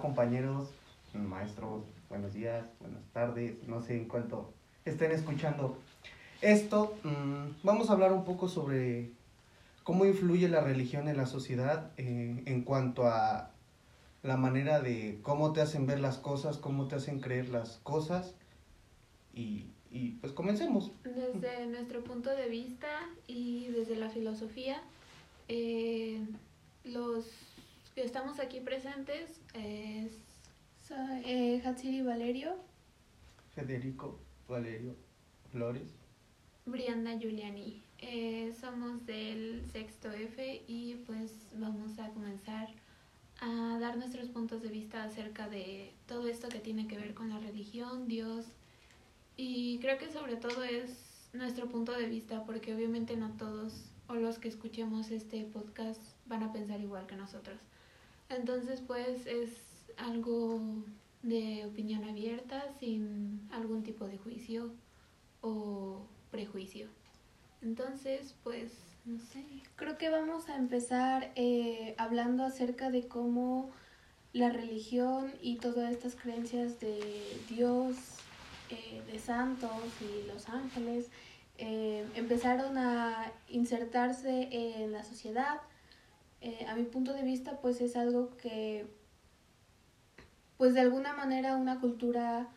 compañeros, maestros? Buenos días, buenas tardes, no sé en cuánto estén escuchando esto. Mm, vamos a hablar un poco sobre cómo influye la religión en la sociedad eh, en cuanto a la manera de cómo te hacen ver las cosas, cómo te hacen creer las cosas. Y, pues comencemos. Desde nuestro punto de vista y desde la filosofía, eh, los estamos aquí presentes es... Soy eh, Hatsiri Valerio. Federico Valerio Flores. Brianda Giuliani. Eh, somos del sexto F y pues vamos a comenzar a dar nuestros puntos de vista acerca de todo esto que tiene que ver con la religión, Dios y creo que sobre todo es nuestro punto de vista porque obviamente no todos o los que escuchemos este podcast van a pensar igual que nosotros. Entonces pues es algo de opinión abierta sin algún tipo de juicio o prejuicio. Entonces, pues, no sé. Creo que vamos a empezar eh, hablando acerca de cómo la religión y todas estas creencias de Dios, eh, de santos y los ángeles eh, empezaron a insertarse en la sociedad. A mi punto de vista, pues es algo que, pues de alguna manera una cultura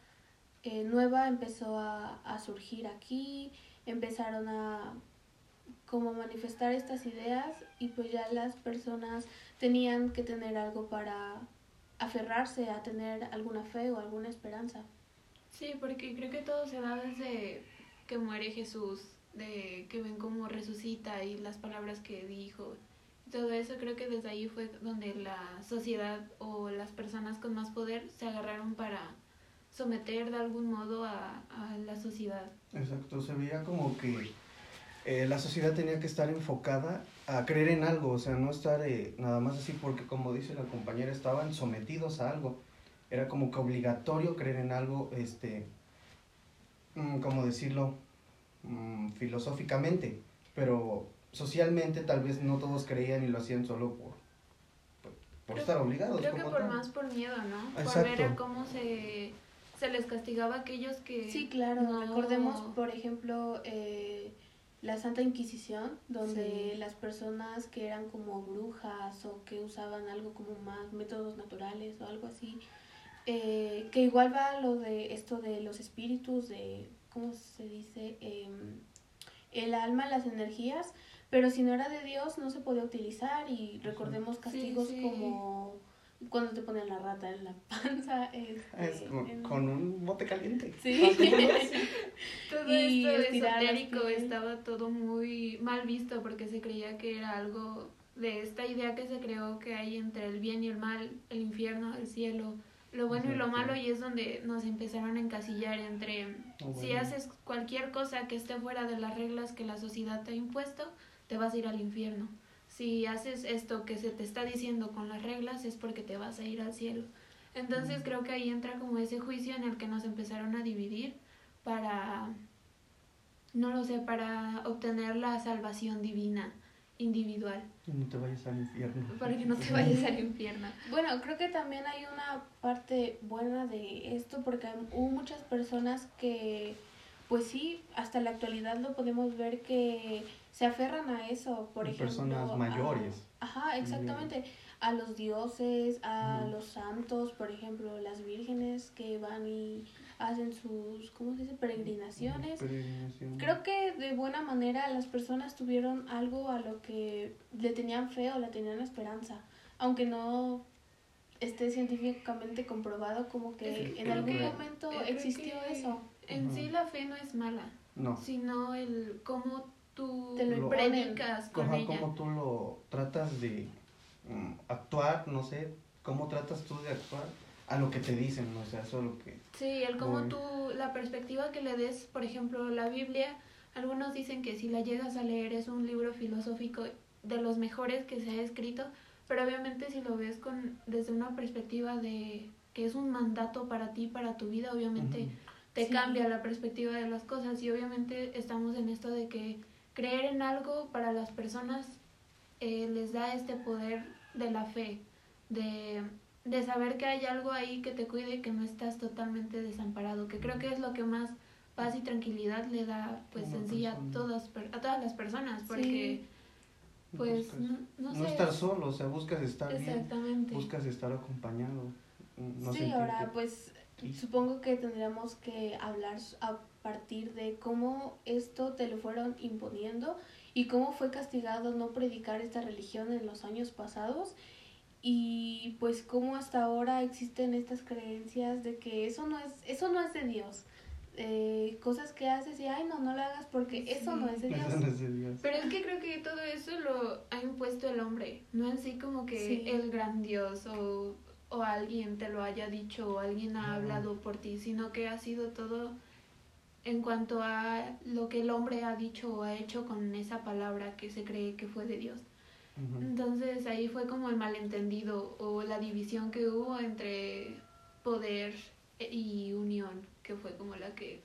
nueva empezó a, a surgir aquí empezaron a como manifestar estas ideas y pues ya las personas tenían que tener algo para aferrarse a tener alguna fe o alguna esperanza. Sí, porque creo que todo se da desde que muere Jesús, de que ven cómo resucita y las palabras que dijo. Todo eso creo que desde ahí fue donde la sociedad o las personas con más poder se agarraron para someter de algún modo a, a la sociedad. Exacto, se veía como que eh, la sociedad tenía que estar enfocada a creer en algo, o sea, no estar eh, nada más así porque como dice la compañera, estaban sometidos a algo. Era como que obligatorio creer en algo, este, mm, como decirlo, mm, filosóficamente, pero socialmente tal vez no todos creían y lo hacían solo por, por, estar obligados. Creo que por más por miedo, ¿no? Por ver cómo se se les castigaba a aquellos que... Sí, claro. Recordemos, por ejemplo, eh, la Santa Inquisición, donde las personas que eran como brujas o que usaban algo como más métodos naturales o algo así, eh, que igual va lo de esto de los espíritus, de, ¿cómo se dice? Em, el alma, las energías, pero si no era de Dios no se podía utilizar y recordemos castigos como cuando te ponen la rata en la panza. Este, es con, un bote caliente. Sí. todo y esto esotérico estaba todo muy mal visto porque se creía que era algo de esta idea que se creó que hay entre el bien y el mal, el infierno, el cielo, lo bueno y lo malo y es donde nos empezaron a encasillar entre oh, si haces cualquier cosa que esté fuera de las reglas que la sociedad te ha impuesto, te vas a ir al infierno si haces esto que se te está diciendo con las reglas es porque te vas a ir al cielo. Entonces creo que ahí entra como ese juicio en el que nos empezaron a dividir para, no lo sé, para obtener la salvación divina individual. Que no te vayas al infierno. Para que no te vayas al infierno. Bueno, creo que también hay una parte buena de esto porque hubo muchas personas que, pues sí, hasta la actualidad lo podemos ver que se aferran a eso, por ejemplo. Personas mayores. ajá, exactamente. A los dioses, a los santos, por ejemplo, las vírgenes que van y hacen sus, ¿cómo se dice? Peregrinaciones. Creo que de buena manera las personas tuvieron algo a lo que le tenían fe o le tenían esperanza, aunque no esté científicamente comprobado como que en algún momento existió eso. En sí la fe no es mala, no. sino el cómo tú te lo, predicas con ella. Cómo tú lo tratas de mm, actuar, no sé, cómo tratas tú de actuar a lo que te dicen, ¿no? o sea, eso es lo que... Sí, el cómo tú, la perspectiva que le des, por ejemplo, la Biblia, algunos dicen que si la llegas a leer es un libro filosófico de los mejores que se ha escrito, pero obviamente si lo ves con desde una perspectiva de que es un mandato para ti, para tu vida, obviamente te cambia la perspectiva de las cosas. Y obviamente estamos en esto de que creer en algo para las personas eh, les da este poder de la fe, de de saber que hay algo ahí que te cuide y que no estás totalmente desamparado, que creo que es lo que más paz y tranquilidad le da pues sencilla a todas a todas las personas porque pues no, no, estar solo o sea buscas estar Exactamente. buscas estar acompañado sí ahora pues supongo que tendríamos que hablar a partir de cómo esto te lo fueron imponiendo y cómo fue castigado no predicar esta religión en los años pasados. Y pues cómo hasta ahora existen estas creencias de que eso no es eso no es de Dios. Eh, cosas que haces y ay no no lo hagas porque eso no es de Dios. pero es que creo que todo eso lo ha impuesto el hombre no en sí como que el gran Dios o, alguien te lo haya dicho o alguien ha hablado por ti sino que ha sido todo en cuanto a lo que el hombre ha dicho o ha hecho con esa palabra que se cree que fue de Dios. Entonces ahí fue como el malentendido o la división que hubo entre poder y unión que fue como la que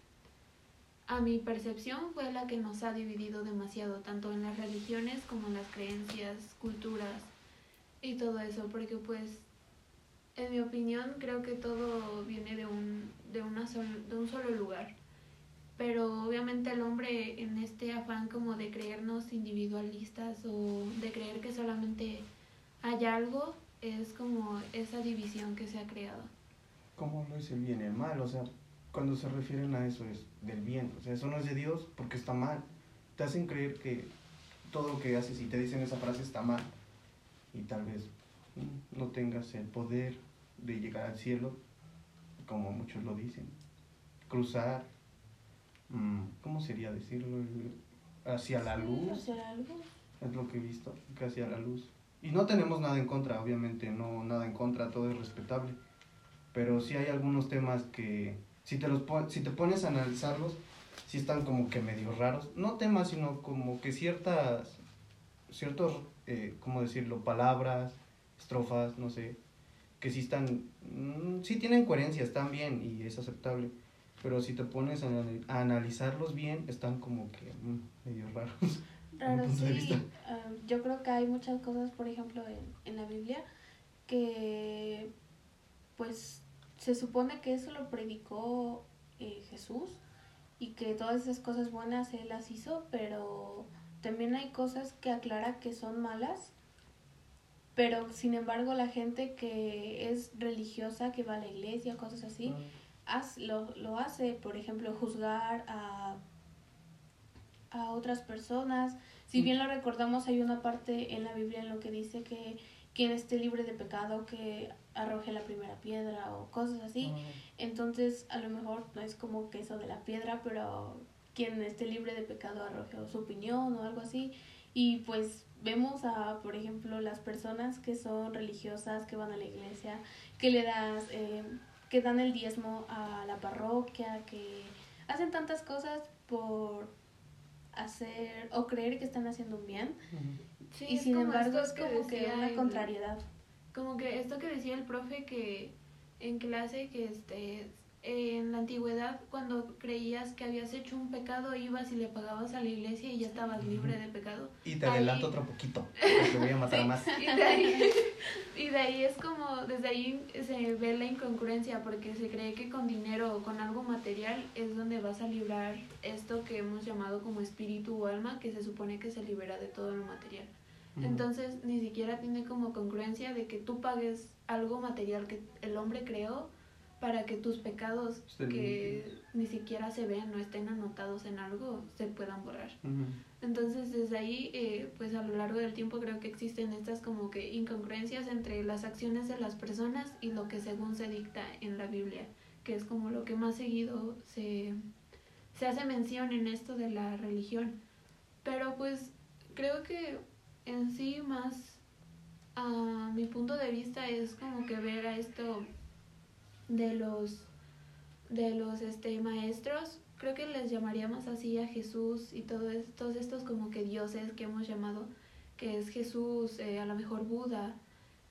a mi percepción fue la que nos ha dividido demasiado, tanto en las religiones como en las creencias, culturas y todo eso, porque pues en mi opinión creo que todo viene de un, de, una de un solo lugar. Pero obviamente el hombre en este afán como de creernos individualistas o de creer que solamente hay algo, es como esa división que se ha creado. ¿Cómo no es el bien y el mal? O sea, cuando se refieren a eso es del bien. O sea, eso no es de Dios porque está mal. Te hacen creer que todo lo que haces y te dicen esa frase está mal. Y tal vez mm, no tengas el poder de llegar al cielo, como muchos lo dicen. Cruzar, mm, ¿cómo sería decirlo? Hacia la luz. Hacia la luz. Es lo que he visto, que hacia la luz. Y no tenemos nada en contra, obviamente, no nada en contra, todo es respetable. Pero sí hay algunos temas que si te, los si te pones a analizarlos, sí están como que medio raros. No temas, sino como que ciertas, ciertos, eh, ¿cómo decirlo? Palabras, estrofas, no sé, que sí están, mm, sí tienen coherencia, están bien y es aceptable. Pero si te pones a, analizarlos bien, están como que mm, medio raros. Raros, sí. yo creo que hay muchas cosas, por ejemplo, en, en la Biblia que pues se supone que eso lo predicó eh, Jesús y que todas esas cosas buenas él las hizo, pero también hay cosas que aclara que son malas, pero sin embargo la gente que es religiosa, que va a la iglesia, cosas así, lo, lo hace, por ejemplo, juzgar a, a otras personas. Si bien lo recordamos, hay una parte en la Biblia en lo que dice que quien esté libre de pecado, que arroje la primera piedra o cosas así. Entonces, a lo mejor no es como que eso de la piedra, pero quien esté libre de pecado arroje su opinión o algo así. Y pues vemos a, por ejemplo, las personas que son religiosas, que van a la iglesia, que le das, eh, que dan el diezmo a la parroquia, que hacen tantas cosas por hacer o creer que están haciendo un bien. y sin embargo es como que una contrariedad como que esto que decía el profe que en clase que este en la antigüedad cuando creías que habías hecho un pecado ibas y le pagabas a la iglesia y ya estabas libre de pecado. Y te adelanto otro poquito, porque voy a matar más. Y de, ahí, y de ahí es como, desde ahí se ve la incongruencia porque se cree que con dinero o con algo material es donde vas a librar esto que hemos llamado como espíritu o alma que se supone que se libera de todo lo material. Entonces ni siquiera tiene como congruencia de que tú pagues algo material que el hombre creó para que tus pecados que ni siquiera se ven o estén anotados en algo se puedan borrar. Entonces desde ahí, eh, pues a lo largo del tiempo creo que existen estas como que incongruencias entre las acciones de las personas y lo que según se dicta en la Biblia, que es como lo que más seguido se, se hace mención en esto de la religión. Pero pues creo que en sí más a mi punto de vista es como que ver a esto de los de los este maestros creo que les llamaríamos así a Jesús y todo todos estos como que dioses que hemos llamado que es Jesús eh, a lo mejor Buda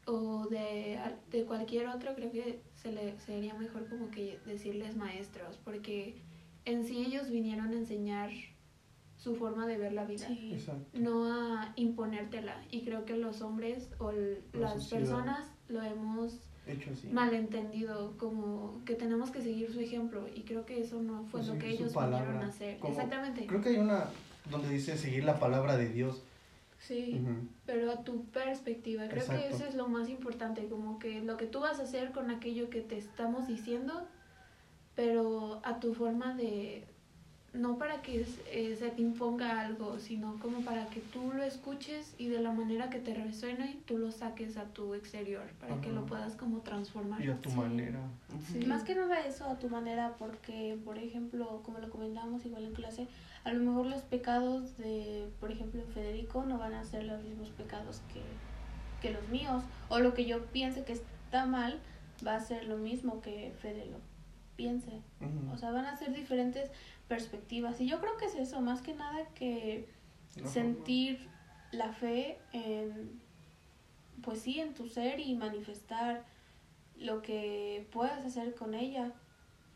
o de, de cualquier otro creo que se le sería mejor como que decirles maestros porque en sí ellos vinieron a enseñar su forma de ver la vida, no a imponértela. Y creo que los hombres o las personas lo hemos malentendido, como que tenemos que seguir su ejemplo y creo que eso no fue lo que ellos pudieron hacer. Exactamente. Creo que hay una donde dice seguir la palabra de Dios. Sí, pero a tu perspectiva, creo que eso es lo más importante, como que lo que tú vas a hacer con aquello que te estamos diciendo, pero a tu forma de, no para que eh, se te imponga algo, sino como para que tú lo escuches y de la manera que te resuene, tú lo saques a tu exterior, para que lo puedas como transformar. Y a tu manera. Sí. Más que nada eso a tu manera, porque, por ejemplo, como lo comentamos igual en clase, a lo mejor los pecados de, por ejemplo, Federico no van a ser los mismos pecados que, que los míos, o lo que yo piense que está mal va a ser lo mismo que Fede lo piense. O sea, van a ser diferentes perspectivas. Y yo creo que es eso, más que nada que sentir la fe en, pues sí, en tu ser y manifestar lo que puedas hacer con ella,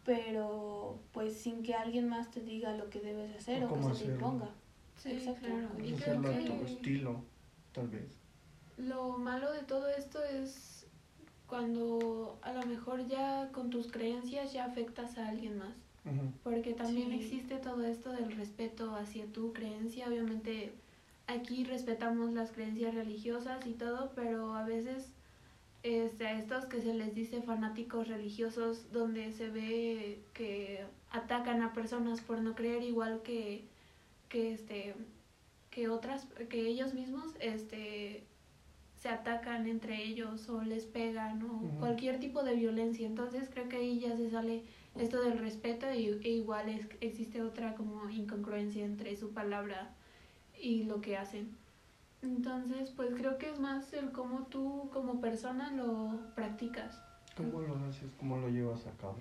pero pues sin que alguien más te diga lo que debes hacer o, que se te imponga. Sí, Exacto. claro. Y creo que estilo, tal vez. Lo malo de todo esto es cuando a lo mejor ya con tus creencias ya afectas a alguien más. Porque también existe todo esto del respeto hacia tu creencia. Obviamente aquí respetamos las creencias religiosas y todo, pero a veces este, a estos que se les dice fanáticos religiosos, donde se ve que atacan a personas por no creer igual que, que, este, que otras, que ellos mismos, este se atacan entre ellos o les pegan o cualquier tipo de violencia. Entonces creo que ahí ya se sale esto del respeto y, e igual es, existe otra como incongruencia entre su palabra y lo que hacen. Entonces, pues creo que es más el cómo tú como persona lo practicas. ¿Cómo lo haces? ¿Cómo lo llevas a cabo?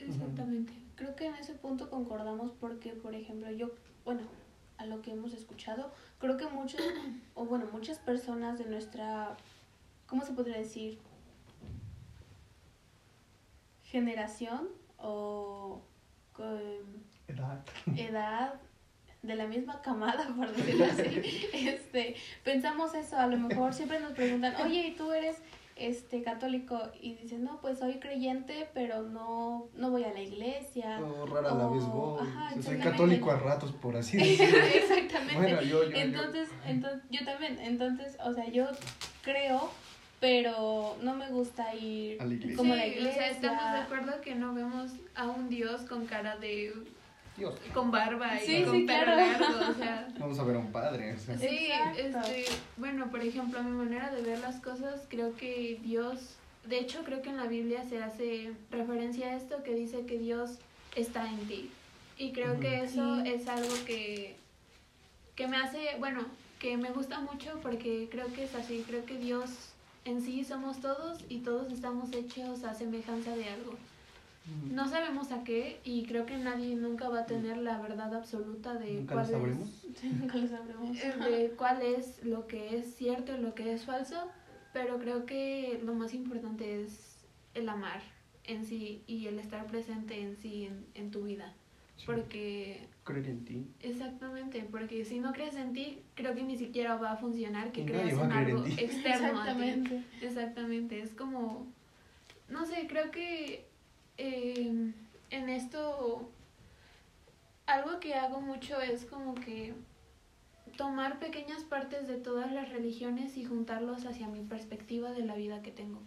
Exactamente. Creo que en ese punto concordamos porque, por ejemplo, yo, bueno, a lo que hemos escuchado, creo que muchos, o bueno, muchas personas de nuestra, ¿cómo se podría decir? Generación o edad. edad de la misma camada, por decirlo así, este, pensamos eso, a lo mejor siempre nos preguntan, oye, ¿y tú eres este católico? Y dicen, no, pues soy creyente, pero no, no voy a la iglesia. No, rara la vez voy. soy católico a ratos, por así decirlo. Exactamente. Bueno, yo, yo, entonces, yo. entonces, yo también, entonces, o sea, yo creo pero no me gusta ir como a la iglesia. O sea, estamos de acuerdo que no vemos a un Dios con cara de Dios. con barba y con pelo largo, o sea. Vamos a ver a un padre. O sea. Sí, este, bueno, por ejemplo, a mi manera de ver las cosas, creo que Dios, de hecho creo que en la Biblia se hace referencia a esto que dice que Dios está en ti. Y creo que eso es algo que, que me hace, bueno, que me gusta mucho porque creo que es así, creo que Dios en sí somos todos y todos estamos hechos a semejanza de algo. No sabemos a qué y creo que nadie nunca va a tener la verdad absoluta de cuál es de cuál es lo que es cierto y lo que es falso, pero creo que lo más importante es el amar en sí y el estar presente en sí en, en tu vida. Porque... Creer en ti. Exactamente, porque si no crees en ti, creo que ni siquiera va a funcionar que creas en algo externo Exactamente. a ti. Exactamente, es como... No sé, creo que eh, en esto algo que hago mucho es como que tomar pequeñas partes de todas las religiones y juntarlos hacia mi perspectiva de la vida que tengo.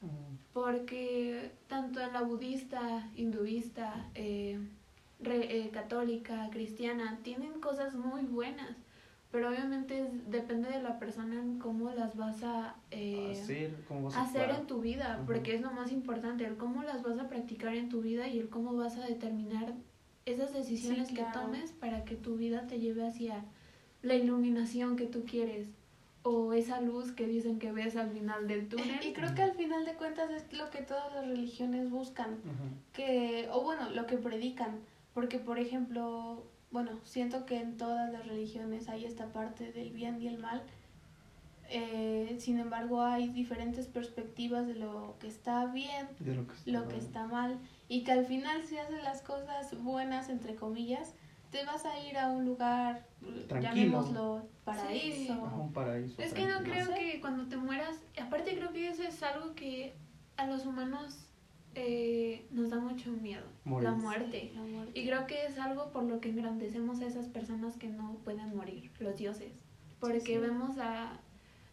Mm. Porque tanto en la budista, hinduista, eh, eh, católica, cristiana, tienen cosas muy buenas, pero obviamente depende de la persona en cómo las vas a eh, hacer, en tu vida, porque es lo más importante, el cómo las vas a practicar en tu vida y el cómo vas a determinar esas decisiones que tomes para que tu vida te lleve hacia la iluminación que tú quieres o esa luz que dicen que ves al final del túnel. Y creo que al final de cuentas es lo que todas las religiones buscan, que o bueno, lo que predican porque, por ejemplo, bueno, siento que en todas las religiones hay esta parte del bien y el mal. Eh, sin embargo, hay diferentes perspectivas de lo que está bien, de lo que está, mal. Y que al final, si haces las cosas buenas, entre comillas, te vas a ir a un lugar, llamémoslo, paraíso. un paraíso. Es que no creo que cuando te mueras, aparte creo que eso es algo que a los humanos eh, nos da mucho miedo la muerte. la muerte. Y creo que es algo por lo que engrandecemos a esas personas que no pueden morir, los dioses. Porque vemos a...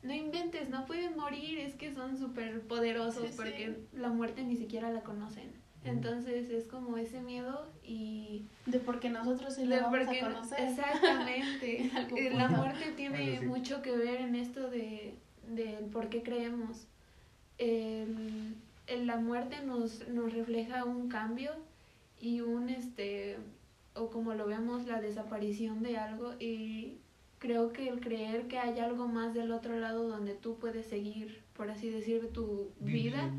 No inventes, no pueden morir, es que son súper poderosos porque la muerte ni siquiera la conocen. Entonces es como ese miedo y... De porque nosotros sí lo vamos a conocer. Exactamente. Eh, la muerte tiene mucho que ver en esto de, de por qué creemos. El, la muerte nos, nos refleja un cambio y un, este, o como lo vemos, la desaparición de algo. Y creo que el creer que hay algo más del otro lado donde tú puedes seguir, por así decir, tu vida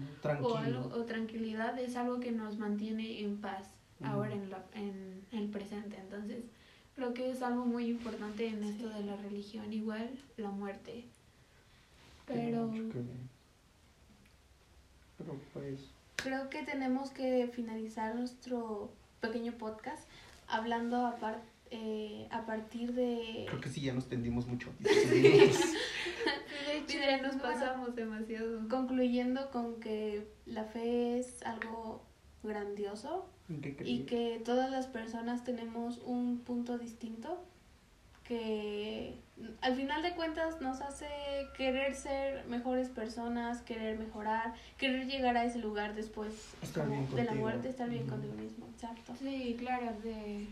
o, algo, o tranquilidad es algo que nos mantiene en paz ahora en, la, en el presente. Entonces, creo que es algo muy importante en esto de la religión, igual la muerte. Pero... Pero pues... Creo que tenemos que finalizar nuestro pequeño podcast hablando a, eh, a partir de... Creo que sí, ya nos tendimos mucho. de hecho, ya nos pasamos demasiado. Concluyendo con que la fe es algo grandioso y que todas las personas tenemos un punto distinto que al final de cuentas nos hace querer ser mejores personas, querer mejorar, querer llegar a ese lugar después de la muerte, estar bien contigo mismo, exacto. Sí, claro, de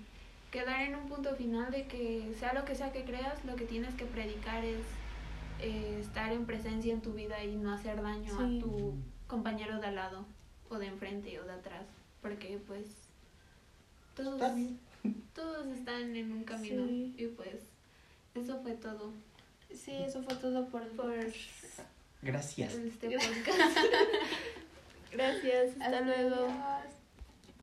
quedar en un punto final de que sea lo que sea que creas, lo que tienes que predicar es eh, estar en presencia en tu vida y no hacer daño a tu compañero de al lado o de enfrente o de atrás, porque pues todos, todos están en un camino y pues eso fue todo. Sí, eso fue todo por, por Gracias. Este Gracias, hasta luego.